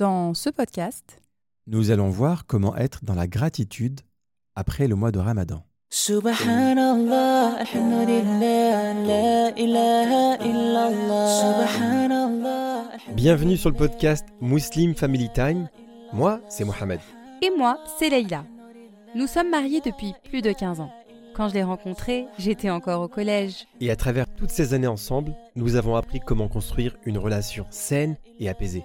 Dans ce podcast, nous allons voir comment être dans la gratitude après le mois de Ramadan. Subhanallah, alhamdulillah, la ilaha illallah. Subhanallah. Bienvenue sur le podcast Muslim Family Time. Moi, c'est Mohamed. et moi, c'est Leïla. Nous sommes mariés depuis plus de 15 ans. Quand je l'ai rencontré, j'étais encore au collège. Et à travers toutes ces années ensemble, nous avons appris comment construire une relation saine et apaisée.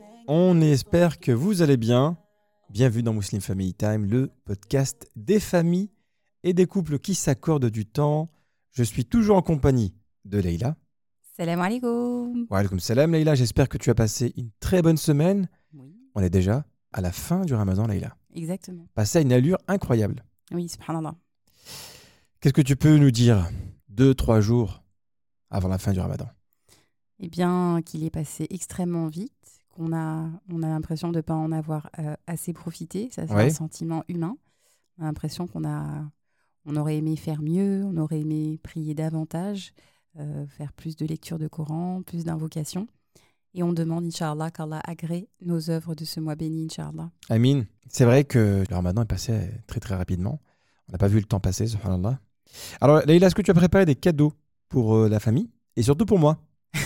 On espère que vous allez bien. Bienvenue dans Muslim Family Time, le podcast des familles et des couples qui s'accordent du temps. Je suis toujours en compagnie de Leïla. Salam alaikum. Wa alaikum salam Leïla, j'espère que tu as passé une très bonne semaine. Oui, On est déjà à la fin du Ramadan Leïla. exactement. Passé à une allure incroyable. Oui, subhanallah. Qu'est-ce que tu peux nous dire deux, trois jours avant la fin du Ramadan? Eh bien, qu'il est passé extrêmement vite, qu'on a, on a l'impression de ne pas en avoir euh, assez profité. Ça, c'est Ouais. un sentiment humain. On a l'impression qu'on a, on aurait aimé faire mieux, on aurait aimé prier davantage, euh, faire plus de lecture de Coran, plus d'invocations. Et on demande, Inch'Allah, qu'Allah agrée nos œuvres de ce mois béni, Inch'Allah. Amine, c'est vrai que le Ramadan est passé très très rapidement. On n'a pas vu le temps passer, subhanallah. Alors, Leïla, est-ce que tu as préparé des cadeaux pour euh, la famille? Et surtout pour moi?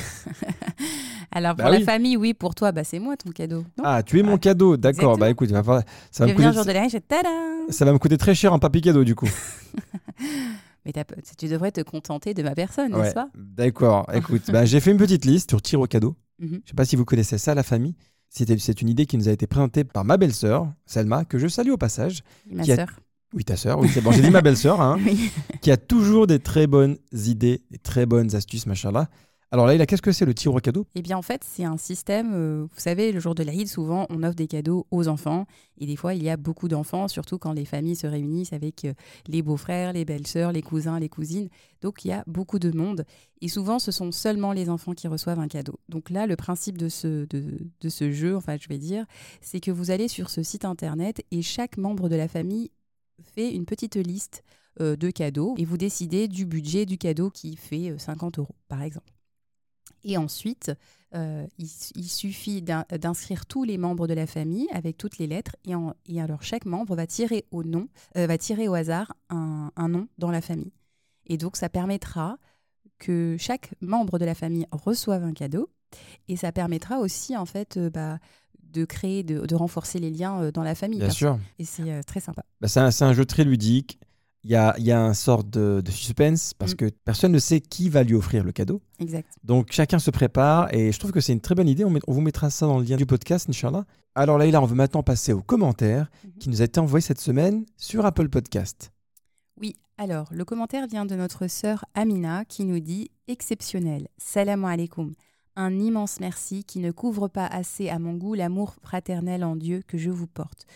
Alors, pour Bah la oui. famille, oui, pour toi, bah, c'est moi ton cadeau. Non Ah, tu es mon Ah, cadeau, d'accord. Bah écoute, va ça, va me coûter, le jour de l'année, je tada ça va me coûter très cher en papier cadeau du coup. Mais tu devrais te contenter de ma personne, Ouais, n'est-ce pas? D'accord, écoute, bah, j'ai fait une petite liste sur tir au cadeau. Mhm. Je sais pas si vous connaissez ça, la famille. C'est une idée qui nous a été présentée par ma belle-sœur, Selma, que je salue au passage. Ma Qui a- sœur. Oui, ta sœur, oui, c'est bon, j'ai dit ma belle-sœur, hein, Oui. qui a toujours des très bonnes idées, des très bonnes astuces, machallah. Alors Leïla, qu'est-ce que c'est le tir au cadeau? Eh bien, en fait, c'est un système. euh, vous savez, le jour de l'Aïd, souvent, on offre des cadeaux aux enfants. Et des fois, il y a beaucoup d'enfants, surtout quand les familles se réunissent avec euh, les beaux-frères, les belles-sœurs, les cousins, les cousines. Donc, il y a beaucoup de monde. Et souvent, ce sont seulement les enfants qui reçoivent un cadeau. Donc là, le principe de ce, de, ce jeu, enfin, je vais dire, c'est que vous allez sur ce site internet et chaque membre de la famille fait une petite liste euh, de cadeaux et vous décidez du budget du cadeau qui fait euh, 50 euros, par exemple. Et ensuite, euh, il, il suffit d'in- d'inscrire tous les membres de la famille avec toutes les lettres. Et, en- et alors, chaque membre va tirer au nom, euh, va tirer au hasard un, un nom dans la famille. Et donc, ça permettra que chaque membre de la famille reçoive un cadeau. Et ça permettra aussi, en fait, euh, bah, de créer, de, de renforcer les liens dans la famille. Bien sûr. Et c'est très sympa. Bah, c'est un, c'est un jeu très ludique. Il y a, il y a un sort de, de suspense parce Mm. que personne ne sait qui va lui offrir le cadeau. Exact. Donc chacun se prépare et je trouve que c'est une très bonne idée. On, met- on vous mettra ça dans le lien du podcast, Inch'Allah. Alors Leïla, on veut maintenant passer aux commentaires Mhm. qui nous a été envoyés cette semaine sur Apple Podcast. Oui, alors le commentaire vient de notre sœur Amina qui nous dit exceptionnel. Salam alaikum. Un immense merci qui ne couvre pas assez à mon goût l'amour fraternel en Dieu que je vous porte.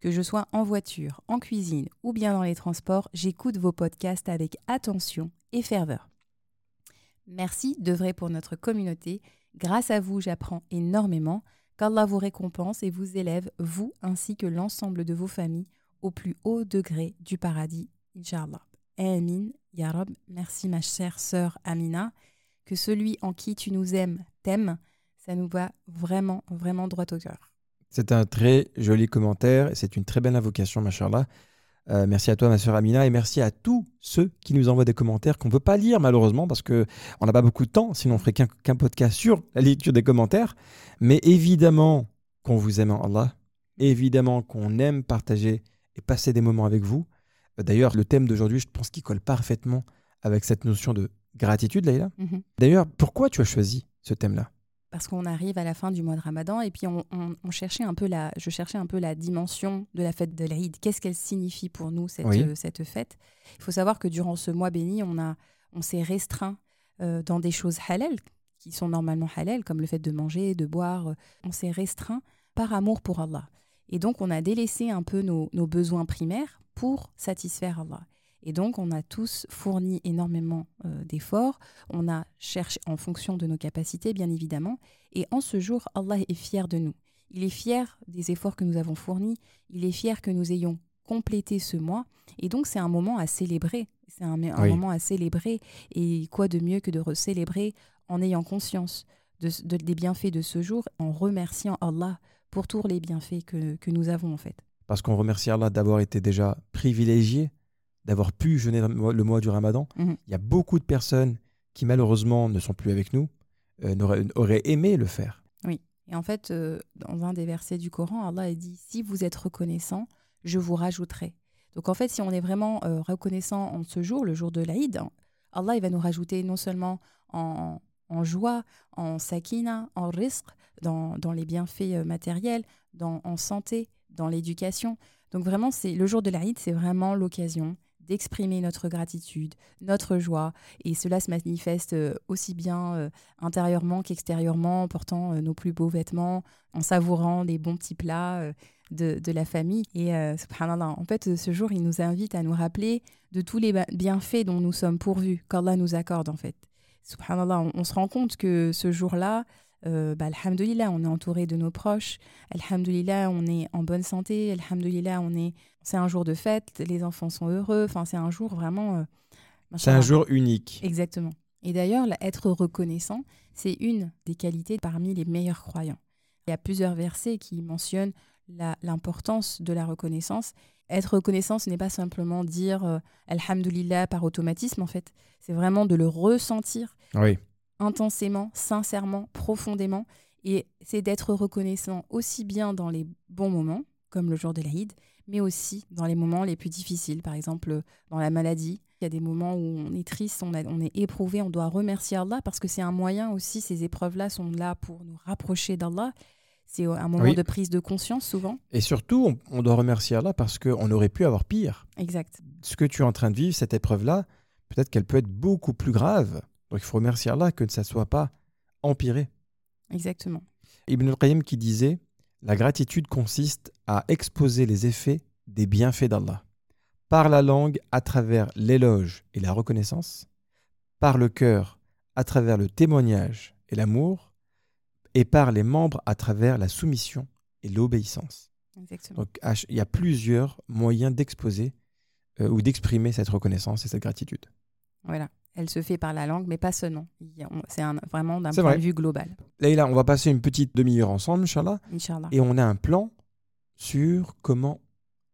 Que je sois en voiture, en cuisine ou bien dans les transports, j'écoute vos podcasts avec attention et ferveur. Merci vrai pour notre communauté. Grâce à vous, j'apprends énormément. Qu'Allah vous récompense et vous élève, vous ainsi que l'ensemble de vos familles, au plus haut degré du paradis, Inch'Allah. Amin, Ya Rab. Merci ma chère sœur Amina. Que celui en qui tu nous aimes t'aime, ça nous va vraiment, vraiment droit au cœur. C'est un très joli commentaire et c'est une très belle invocation, machallah. Euh, merci à toi, ma sœur Amina, et merci à tous ceux qui nous envoient des commentaires qu'on ne peut pas lire malheureusement parce qu'on n'a pas beaucoup de temps, sinon on ferait qu'un podcast sur la lecture des commentaires. Mais évidemment qu'on vous aime en Allah, évidemment qu'on aime partager et passer des moments avec vous. Euh, D'ailleurs, le thème d'aujourd'hui, je pense qu'il colle parfaitement avec cette notion de gratitude, Leïla. Mhm. D'ailleurs, pourquoi tu as choisi ce thème-là? Parce qu'on arrive à la fin du mois de Ramadan et puis on, on- on cherchait un peu la, je cherchais un peu la dimension de la fête de l'Aïd. Qu'est-ce qu'elle signifie pour nous cette, Oui. euh, cette fête? Il faut savoir que durant ce mois béni, on a, on s'est restreint euh, dans des choses halal qui sont normalement halal, comme le fait de manger, de boire. On s'est restreint par amour pour Allah. Et donc, on a délaissé un peu nos, nos besoins primaires pour satisfaire Allah. Et donc, on a tous fourni énormément euh, d'efforts. On a cherché en fonction de nos capacités, bien évidemment. Et en ce jour, Allah est fier de nous. Il est fier des efforts que nous avons fournis. Il est fier que nous ayons complété ce mois. Et donc, c'est un moment à célébrer. C'est un, un Oui. moment à célébrer. Et quoi de mieux que de célébrer en ayant conscience de, de- des bienfaits de ce jour, en remerciant Allah pour tous les bienfaits que, que nous avons, en fait. Parce qu'on remercie Allah d'avoir été déjà privilégié, d'avoir pu jeûner le mois, du Ramadan. Mhm. Il y a beaucoup de personnes qui malheureusement ne sont plus avec nous, euh, auraient aimé le faire. Et en fait, euh, dans un des versets du Coran, Allah a dit Si vous êtes reconnaissant, je vous rajouterai. Donc en fait, si on est vraiment euh, reconnaissant en ce jour, le jour de l'Aïd, hein, Allah il va nous rajouter non seulement en, en joie, en sakina, en risque, dans, dans les bienfaits matériels, dans, en santé, dans l'éducation. Donc vraiment, c'est le jour de l'Aïd, c'est vraiment l'occasion d'exprimer notre gratitude, notre joie, et cela se manifeste euh, aussi bien euh, intérieurement qu'extérieurement, en portant euh, nos plus beaux vêtements, en savourant les bons petits plats de, la famille. Et subhanallah, en fait, ce jour, il nous invite à nous rappeler de tous les bienfaits dont nous sommes pourvus, qu'Allah nous accorde en fait. Subhanallah, on se rend compte que ce jour-là, euh, bah, alhamdoulilah, on est entouré de nos proches, alhamdoulilah, on est en bonne santé, alhamdoulilah, on est... C'est un jour de fête, les enfants sont heureux, enfin c'est un jour vraiment... euh, C'est un jour unique. Exactement. Et d'ailleurs, être reconnaissant, c'est une des qualités parmi les meilleurs croyants. Il y a plusieurs versets qui mentionnent l'importance de la reconnaissance. Être reconnaissant, ce n'est pas simplement dire euh, Alhamdulillah par automatisme, en fait. C'est vraiment de le ressentir Oui. Intensément, sincèrement, profondément. Et c'est d'être reconnaissant aussi bien dans les bons moments, comme le jour de l'Aïd, mais aussi dans les moments les plus difficiles. Par exemple, dans la maladie, il y a des moments où on est triste, on, a- on est éprouvé, on doit remercier Allah parce que c'est un moyen aussi, ces épreuves-là sont là pour nous rapprocher d'Allah. C'est un moment Oui. de prise de conscience souvent. Et surtout, on, on doit remercier Allah parce qu'on aurait pu avoir pire. Exact. Ce que tu es en train de vivre, cette épreuve-là, peut-être qu'elle peut être beaucoup plus grave. Donc il faut remercier Allah que ça ne soit pas empiré. Exactement. Ibn al-Qayyim qui disait La gratitude consiste à exposer les effets des bienfaits d'Allah. Par la langue, à travers l'éloge et la reconnaissance. Par le cœur, à travers le témoignage et l'amour. Et par les membres, à travers la soumission et l'obéissance. Donc il y a plusieurs moyens d'exposer euh, ou d'exprimer cette reconnaissance et cette gratitude. Voilà. Elle se fait par la langue, mais pas seulement. C'est vraiment d'un point vrai. de vue global. Là, on va passer une petite demi-heure ensemble, Inch'Allah, Inch'Allah. et on a un plan sur comment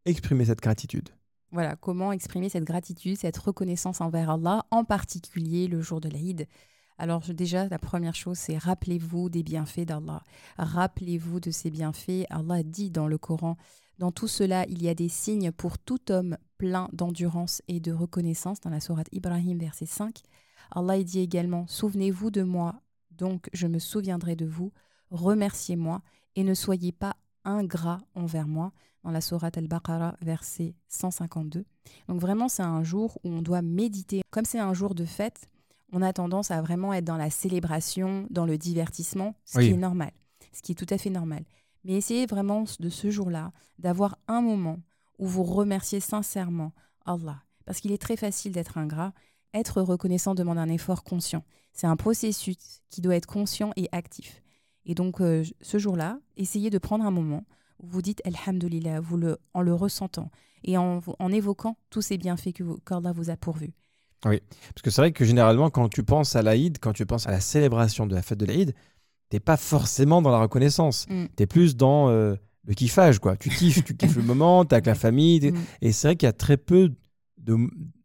exprimer cette gratitude. Voilà, comment exprimer cette gratitude, cette reconnaissance envers Allah, en particulier le jour de l'Aïd. Alors déjà, la première chose, c'est rappelez-vous des bienfaits d'Allah. Rappelez-vous de ces bienfaits. Allah dit dans le Coran, dans tout cela, il y a des signes pour tout homme plein d'endurance et de reconnaissance, dans la sourate Ibrahim, verset 5. Allah dit également, souvenez-vous de moi, donc je me souviendrai de vous, remerciez-moi et ne soyez pas ingrats envers moi dans la sourate Al-Baqarah, verset 152. Donc vraiment, c'est un jour où on doit méditer. Comme c'est un jour de fête, on a tendance à vraiment être dans la célébration, dans le divertissement, ce Oui. qui est normal, ce qui est tout à fait normal. Mais essayez vraiment de ce jour-là d'avoir un moment où vous remerciez sincèrement Allah. Parce qu'il est très facile d'être ingrat. Être reconnaissant demande un effort conscient. C'est un processus qui doit être conscient et actif. Et donc, euh, ce jour-là, essayez de prendre un moment où vous dites Alhamdulillah, vous le, en le ressentant et en, en évoquant tous ces bienfaits que vous- qu'Allah vous a pourvus. Parce que c'est vrai que généralement, quand tu penses à l'Aïd, quand tu penses à la célébration de la fête de l'Aïd, t'es pas forcément dans la reconnaissance. Mm. Tu es plus dans euh, le kiffage, quoi. Tu kiffes, tu kiffes le moment, t'es avec la famille. Mm. Et c'est vrai qu'il y a très peu de,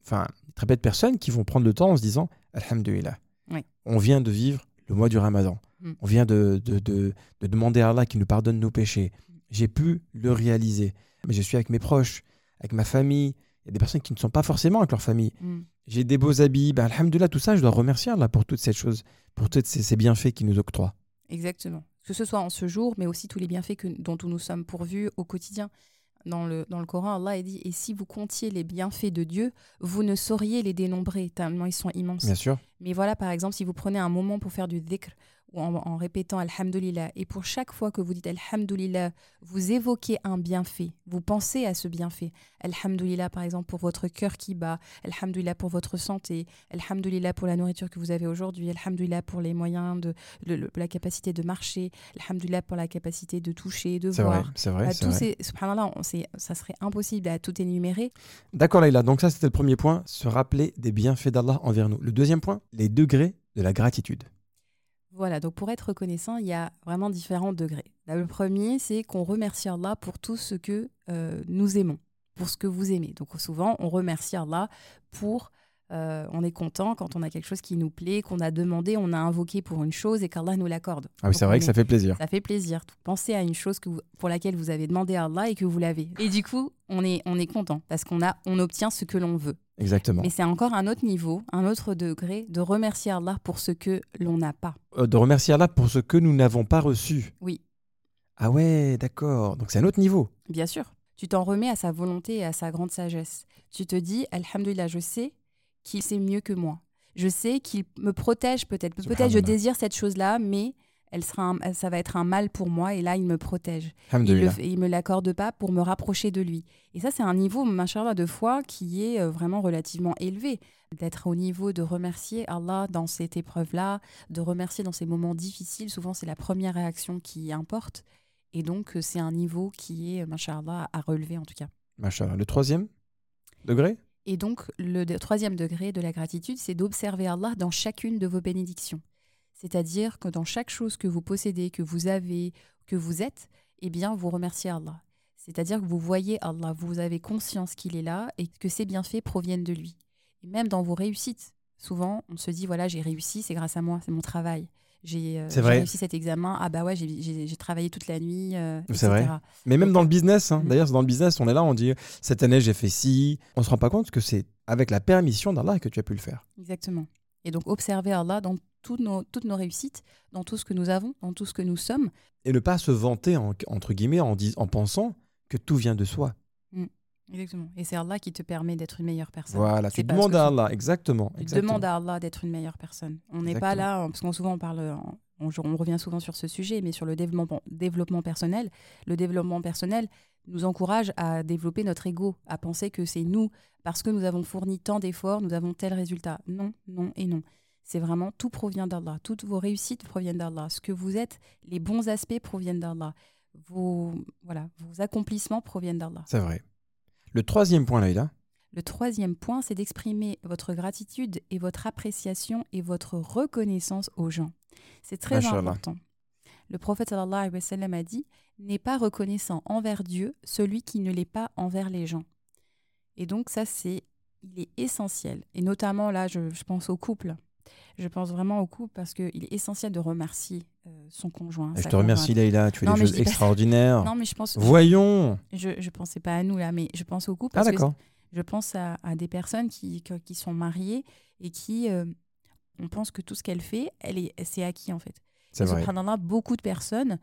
enfin, très peu de personnes qui vont prendre le temps en se disant Alhamdulillah. Oui. On vient de vivre le mois du Ramadan. Mm. On vient de, de, de- de demander à Allah qu'il nous pardonne nos péchés. J'ai pu le réaliser. Mais je suis avec mes proches, avec ma famille. Il y a des personnes qui ne sont pas forcément avec leur famille. Mm. J'ai des beaux habits. Ben, alhamdoulilah, tout ça, je dois remercier Allah pour toutes ces choses, pour tous ces, ces bienfaits qu'il nous octroie. Exactement. Que ce soit en ce jour, mais aussi tous les bienfaits que, dont nous nous sommes pourvus au quotidien. Dans le, dans le Coran, Allah a dit Et si vous comptiez les bienfaits de Dieu, vous ne sauriez les dénombrer, tellement ils sont immenses. Bien sûr. Mais voilà, par exemple, si vous prenez un moment pour faire du dhikr ou en, en répétant Alhamdulillah, et pour chaque fois que vous dites Alhamdulillah, vous évoquez un bienfait, vous pensez à ce bienfait. Alhamdulillah, par exemple, pour votre cœur qui bat, Alhamdulillah pour votre santé, Alhamdulillah pour la nourriture que vous avez aujourd'hui, Alhamdulillah pour les moyens de, la capacité de marcher, Alhamdulillah pour la capacité de toucher, de voir. c'est vrai. C'est vrai. subhanallah, ça serait impossible à tout énumérer. D'accord, Leïla. Donc, ça, c'était le premier point, se rappeler des bienfaits d'Allah envers nous. Le deuxième point, les degrés de la gratitude. Voilà, donc pour être reconnaissant, il y a vraiment différents degrés. Le premier, c'est qu'on remercie Allah pour tout ce que euh, nous aimons, pour ce que vous aimez. Donc souvent, on remercie Allah pour... euh, on est content quand on a quelque chose qui nous plaît, qu'on a demandé, on a invoqué pour une chose et qu'Allah nous l'accorde. Ah oui, c'est vrai que ça fait plaisir. ça fait plaisir. Pensez à une chose que vous- pour laquelle vous avez demandé à Allah et que vous l'avez. Et du coup, on est, on est content parce qu'on a, on obtient ce que l'on veut. Exactement. Mais c'est encore un autre niveau, un autre degré de remercier Allah pour ce que l'on n'a pas. Euh, de remercier Allah pour ce que nous n'avons pas reçu. Oui. Ah ouais, d'accord. Donc, c'est un autre niveau. Bien sûr. Tu t'en remets à sa volonté et à sa grande sagesse. Tu te dis, Alhamdulillah, je sais qu'il sait mieux que moi. Je sais qu'il me protège peut-être. Peut-être je désire cette chose-là, mais elle sera un- ça va être un mal pour moi et là, il me protège. Il, il me l'accorde pas pour me rapprocher de lui. Et ça, c'est un niveau, machallah, de foi qui est euh, vraiment relativement élevé. D'être au niveau de remercier Allah dans cette épreuve-là, de remercier dans ces moments difficiles. Souvent, c'est la première réaction qui importe. Et donc, euh, c'est un niveau qui est, machallah, à relever en tout cas. Machallah. Le troisième degré? Et donc, le troisième degré de la gratitude, c'est d'observer Allah dans chacune de vos bénédictions. C'est-à-dire que dans chaque chose que vous possédez, que vous avez, que vous êtes, eh bien, vous remerciez Allah. C'est-à-dire que vous voyez Allah, vous avez conscience qu'il est là et que ses bienfaits proviennent de lui. Et même dans vos réussites, souvent, on se dit, voilà, j'ai réussi, c'est grâce à moi, c'est mon travail. J'ai euh, réussi cet examen, ah bah ouais, j'ai- travaillé toute la nuit, euh, etc. vrai. Mais même dans le business, hein. Mm. d'ailleurs, c'est dans le business, on est là, on dit cette année j'ai fait ci. On se rend pas compte que c'est avec la permission d'Allah que tu as pu le faire. Exactement. Et donc, observer Allah dans toutes nos, toutes nos réussites, dans tout ce que nous avons, dans tout ce que nous sommes. Et ne pas se vanter, en- entre guillemets, en, dis- en pensant que tout vient de soi. Exactement. Et c'est Allah qui te permet d'être une meilleure personne. Voilà, tu demandes à Allah, exactement. Demandes à Allah d'être une meilleure personne. On n'est pas là, parce qu'on souvent on parle, on revient souvent sur ce sujet, mais sur le développement, développement personnel. Le développement personnel nous encourage à développer notre ego, à penser que c'est nous, parce que nous avons fourni tant d'efforts, nous avons tel résultat. Non, non et non. C'est vraiment tout provient d'Allah. Toutes vos réussites proviennent d'Allah. Ce que vous êtes, les bons aspects proviennent d'Allah. Vos, voilà, vos accomplissements proviennent d'Allah. C'est vrai. Le troisième point, Laïla, Le troisième point, c'est d'exprimer votre gratitude et votre appréciation et votre reconnaissance aux gens. C'est très important. Le prophète sallallahu alayhi wa sallam a dit N'est pas reconnaissant envers Dieu celui qui ne l'est pas envers les gens. Et donc, ça, c'est il est essentiel. Et notamment, là, je, je pense au couple. Je pense vraiment au couple parce qu'il est essentiel de remercier euh, son conjoint. je te remercie. Laïla, tu fais Non, des choses extraordinaires. Non, mais je pense. Voyons Je ne pensais pas à nous, là, mais je pense au couple Ah, parce que je pense à, à des personnes qui, qui sont mariées et qui, euh, on pense que tout ce qu'elle fait, elle est, c'est acquis en fait. C'est vrai. beaucoup de personnes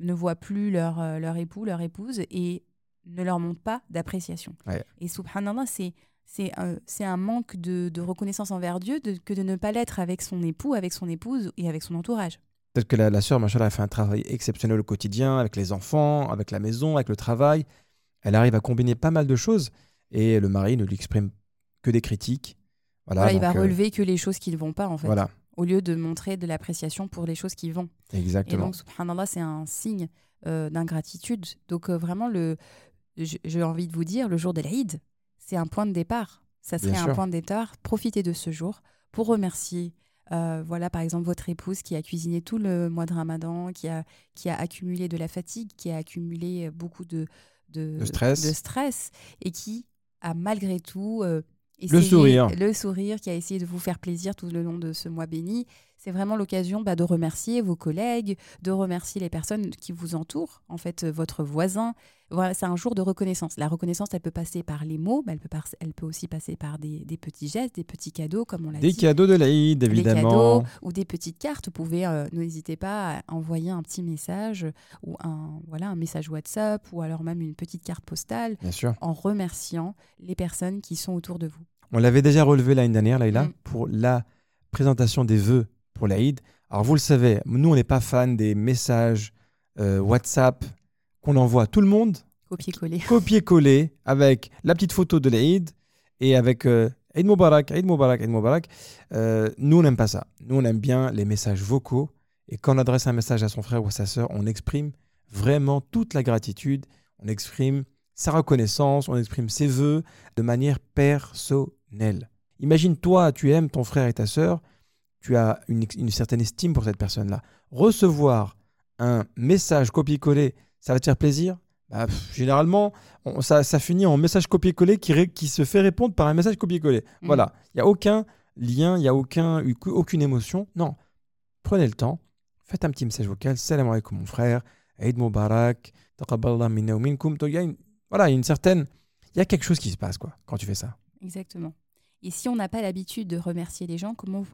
ne voient plus leur, euh, leur époux, leur épouse et ne leur montrent pas d'appréciation. Ouais. Et subhanallah, c'est, c'est, un, manque de, de reconnaissance envers Dieu de- que de ne pas l'être avec son époux, avec son épouse et avec son entourage. Peut-être que la, la sœur, machallah, a fait un travail exceptionnel au quotidien, avec les enfants, avec la maison, avec le travail. Elle arrive à combiner pas mal de choses et le mari ne lui exprime que des critiques. Voilà, Voilà, il va euh, relever que les choses qui ne vont pas en fait, Voilà, au lieu de montrer de l'appréciation pour les choses qui vont. Et exactement. donc, subhanallah, c'est un signe euh, d'ingratitude. Donc, euh, vraiment, le, j'ai envie de vous dire, le jour de l'Aïd, c'est un point de départ. Ça Bien serait un sûr. point de départ. Profitez de ce jour pour remercier, euh, voilà, par exemple, votre épouse qui a cuisiné tout le mois de Ramadan, qui a, qui a accumulé de la fatigue, qui a accumulé euh, beaucoup de, de, De stress. de stress et qui a malgré tout euh, Le essayé- sourire. le sourire, qui a essayé de vous faire plaisir tout le long de ce mois béni. C'est vraiment l'occasion bah, de remercier vos collègues, de remercier les personnes qui vous entourent, en fait, votre voisin. Voilà, c'est un jour de reconnaissance. La reconnaissance, elle peut passer par les mots, mais elle peut, par- elle peut aussi passer par des, des petits gestes, des petits cadeaux, comme on l'a Des dit. cadeaux de l'Aïd, Des évidemment. cadeaux ou des petites cartes. Vous pouvez, euh, n'hésitez pas à envoyer un petit message ou un, voilà, un message WhatsApp ou alors même une petite carte postale Bien sûr. en remerciant les personnes qui sont autour de vous. On l'avait déjà relevé l'année dernière, Laïla, Mm. pour la présentation des vœux pour l'Aïd. Alors vous le savez, nous on n'est pas fan des messages euh, WhatsApp qu'on envoie à tout le monde, Copier-coller. copier-coller avec la petite photo de l'Aïd et avec euh, Eid Mubarak, Eid Mubarak, Eid Mubarak. Euh, nous on n'aime pas ça. Nous on aime bien les messages vocaux et quand on adresse un message à son frère ou à sa sœur, on exprime vraiment toute la gratitude, on exprime sa reconnaissance, on exprime ses voeux de manière personnelle. Imagine toi, tu aimes ton frère et ta sœur, tu as une, une certaine estime pour cette personne-là. Recevoir un message copier-coller, ça va te faire plaisir? Bah, pff, Généralement, on- ça, ça finit en message copier-coller qui, ré- qui se fait répondre par un message copier-coller. Mhm. Voilà, il n'y a aucun lien, il n'y a aucun, aucune émotion. Non, prenez le temps, faites un petit message vocal, salam alaikum mon frère, Eid Mubarak, taqabbalallah minna minkum. Il y a une, voilà, il y a une certaine, il y a quelque chose qui se passe quoi quand tu fais ça. Exactement. Et si on n'a pas l'habitude de remercier les gens, comment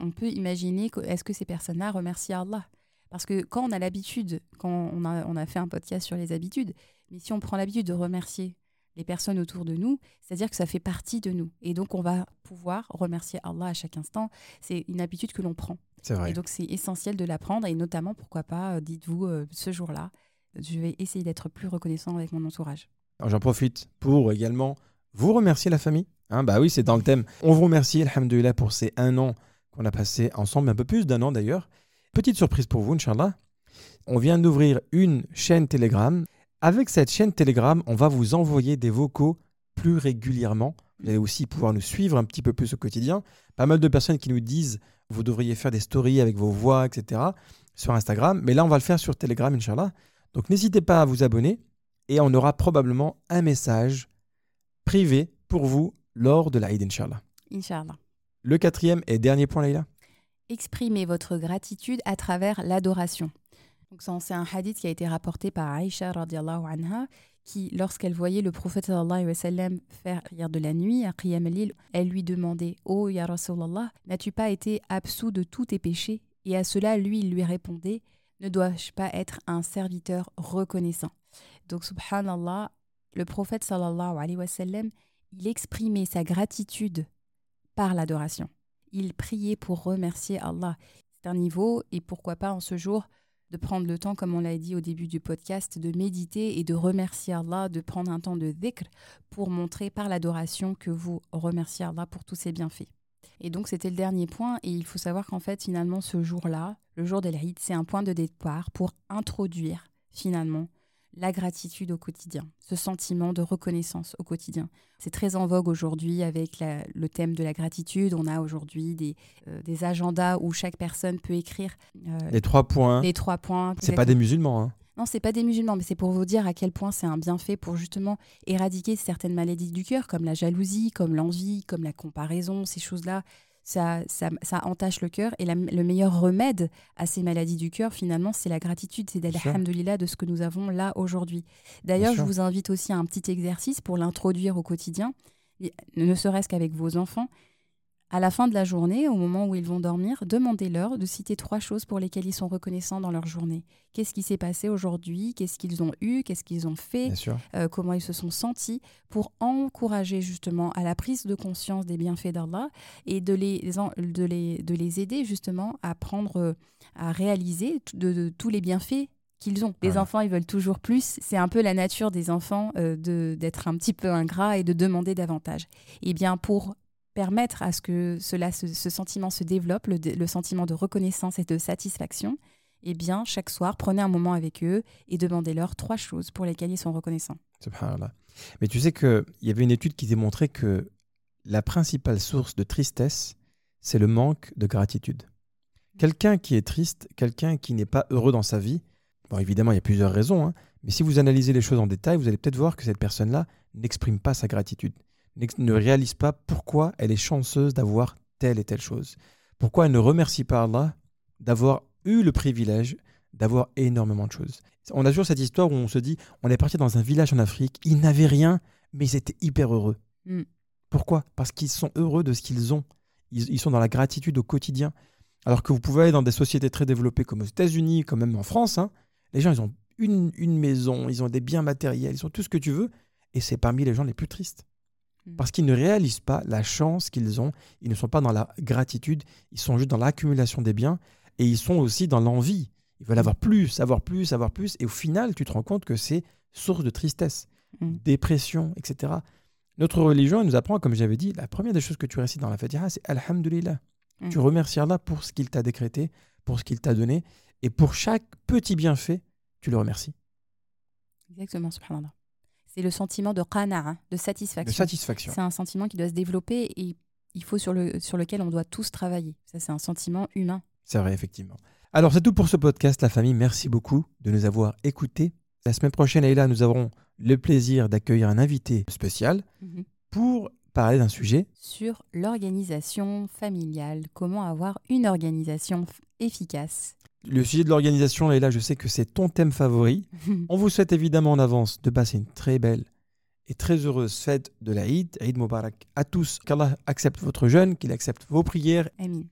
on peut imaginer est-ce que ces personnes-là remercient Allah? Parce que quand on a l'habitude, quand on a, on a fait un podcast sur les habitudes, mais si on prend l'habitude de remercier les personnes autour de nous, c'est-à-dire que ça fait partie de nous. Et donc on va pouvoir remercier Allah à chaque instant. C'est une habitude que l'on prend. C'est vrai. Et donc c'est essentiel de l'apprendre. Et notamment, pourquoi pas, euh, dites-vous euh, ce jour-là, je vais essayer d'être plus reconnaissant avec mon entourage. Alors, J'en profite pour également vous remercier la famille. Hein, bah oui, c'est dans le thème. On vous remercie, alhamdoulilah, pour ces un an qu'on a passé ensemble, un peu plus d'un an d'ailleurs. Petite surprise pour vous, Inch'Allah. On vient d'ouvrir une chaîne Telegram. Avec cette chaîne Telegram, on va vous envoyer des vocaux plus régulièrement. Vous allez aussi pouvoir nous suivre un petit peu plus au quotidien. Pas mal de personnes qui nous disent vous devriez faire des stories avec vos voix, etc. sur Instagram. Mais là, on va le faire sur Telegram, Inch'Allah. Donc n'hésitez pas à vous abonner et on aura probablement un message privé pour vous lors de l'Aïd, Inch'Allah. Inch'Allah. Le quatrième et dernier point, Laïla. Exprimer votre gratitude à travers l'adoration. C'est un hadith qui a été rapporté par Aïcha anha, qui, lorsqu'elle voyait le prophète sallallahu alayhi wa faire prière de la nuit à Qiyam al-Lil, elle lui demandait « Oh ya Rasulallah, n'as-tu pas été absous de tous tes péchés ?» Et à cela, lui, il lui répondait « Ne dois-je pas être un serviteur reconnaissant ?» Donc subhanallah, le prophète sallallahu alayhi wa il exprimait sa gratitude par l'adoration il priait pour remercier Allah. C'est un niveau, et pourquoi pas en ce jour, de prendre le temps, comme on l'a dit au début du podcast, de méditer et de remercier Allah, de prendre un temps de dhikr pour montrer par l'adoration que vous remerciez Allah pour tous ses bienfaits. Et donc c'était le dernier point, et il faut savoir qu'en fait finalement ce jour-là, le jour de l'Aïd, c'est un point de départ pour introduire finalement la gratitude au quotidien, ce sentiment de reconnaissance au quotidien. C'est très en vogue aujourd'hui avec la- le thème de la gratitude. On a aujourd'hui des, euh, des agendas où chaque personne peut écrire euh, Les trois points. les trois points. C'est pas des musulmans. Hein. Non, c'est pas des musulmans, mais c'est pour vous dire à quel point c'est un bienfait pour justement éradiquer certaines maladies du cœur, comme la jalousie, comme l'envie, comme la comparaison, ces choses-là. Ça, ça, ça entache le cœur. Et la- le meilleur remède à ces maladies du cœur, finalement, c'est la gratitude. C'est d'alhamdulillah de ce que nous avons là aujourd'hui. D'ailleurs, je vous invite aussi à un petit exercice pour l'introduire au quotidien, ne serait-ce qu'avec vos enfants. À la fin de la journée, au moment où ils vont dormir, demandez-leur de citer trois choses pour lesquelles ils sont reconnaissants dans leur journée. Qu'est-ce qui s'est passé aujourd'hui? Qu'est-ce qu'ils ont eu? Qu'est-ce qu'ils ont fait? Euh, Comment ils se sont sentis Pour encourager justement à la prise de conscience des bienfaits d'Allah et de les, de, les, de les aider justement à prendre, euh, à réaliser de, de tous les bienfaits qu'ils ont. Les Voilà. enfants, ils veulent toujours plus. C'est un peu la nature des enfants euh, de d'être un petit peu ingrats et de demander davantage. Et bien pour permettre à ce que cela, ce, ce sentiment se développe, le, sentiment de reconnaissance et de satisfaction, eh bien, chaque soir, prenez un moment avec eux et demandez-leur trois choses pour lesquelles ils sont reconnaissants. Subhanallah. Mais tu sais qu'il y avait une étude qui démontrait que la principale source de tristesse, c'est le manque de gratitude. Quelqu'un qui est triste, quelqu'un qui n'est pas heureux dans sa vie, bon, évidemment, il y a plusieurs raisons, hein, mais si vous analysez les choses en détail, vous allez peut-être voir que cette personne-là n'exprime pas sa gratitude, ne réalise pas pourquoi elle est chanceuse d'avoir telle et telle chose, pourquoi elle ne remercie pas Allah d'avoir eu le privilège d'avoir énormément de choses. On a toujours cette histoire où on se dit, on est parti dans un village en Afrique, ils n'avaient rien, mais ils étaient hyper heureux. Mm. Pourquoi? Parce qu'ils sont heureux de ce qu'ils ont. Ils, ils sont dans la gratitude au quotidien. Alors que vous pouvez aller dans des sociétés très développées comme aux États-Unis, comme même en France, hein, les gens, ils ont une, une maison, ils ont des biens matériels, ils ont tout ce que tu veux, et c'est parmi les gens les plus tristes. Mm. Parce qu'ils ne réalisent pas la chance qu'ils ont, ils ne sont pas dans la gratitude, ils sont juste dans l'accumulation des biens. et ils sont aussi dans l'envie. Ils veulent avoir plus, avoir plus, avoir plus. Et au final, tu te rends compte que c'est source de tristesse, Mm. dépression, etc. Notre religion elle nous apprend, comme j'avais dit, la première des choses que tu récites dans la Fatiha, c'est Alhamdulillah. Mm. Tu remercies Allah pour ce qu'il t'a décrété, pour ce qu'il t'a donné. Et pour chaque petit bienfait, tu le remercies. Exactement, subhanallah. C'est le sentiment de qana'a, de De satisfaction. satisfaction. C'est un sentiment qui doit se développer et il faut sur, le, sur lequel on doit tous travailler. Ça, c'est un sentiment humain. C'est vrai, effectivement. Alors, c'est tout pour ce podcast, la famille. Merci beaucoup de nous avoir écoutés. La semaine prochaine, Aïla, nous aurons le plaisir d'accueillir un invité spécial pour parler d'un sujet. Sur l'organisation familiale, comment avoir une organisation efficace. Le sujet de l'organisation, Aïla, je sais que c'est ton thème favori. On vous souhaite évidemment en avance de passer une très belle et très heureuse fête de l'Aïd, Aïd Mubarak à tous. Qu'Allah accepte votre jeûne, qu'il accepte vos prières. Amin.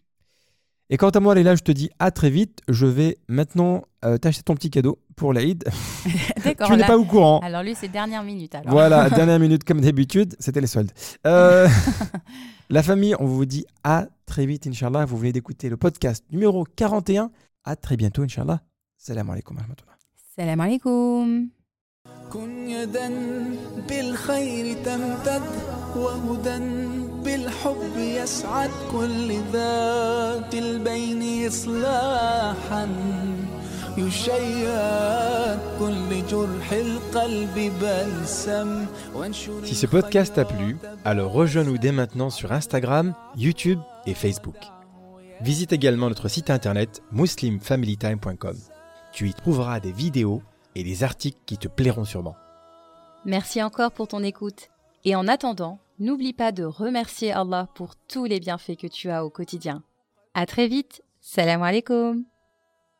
Et quant à moi, Leïla, je te dis à très vite. Je vais maintenant euh, t'acheter ton petit cadeau pour l'Aïd. D'accord. tu n'es là- pas au courant. Alors lui, c'est dernière minute. Alors. Voilà, dernière minute comme d'habitude, c'était les soldes. Euh, la famille, on vous dit à très vite, Inch'Allah. Vous venez d'écouter le podcast numéro 41. À très bientôt, Inch'Allah. Salam alaikum wa rahmatullah. Salam alaikum. Si ce podcast t'a plu, alors rejoins-nous dès maintenant sur Instagram, YouTube et Facebook. Visite également notre site internet muslimfamilytime.com. Tu y trouveras des vidéos et des articles qui te plairont sûrement. Merci encore pour ton écoute. Et en attendant, n'oublie pas de remercier Allah pour tous les bienfaits que tu as au quotidien. À très vite. Salam alaikum.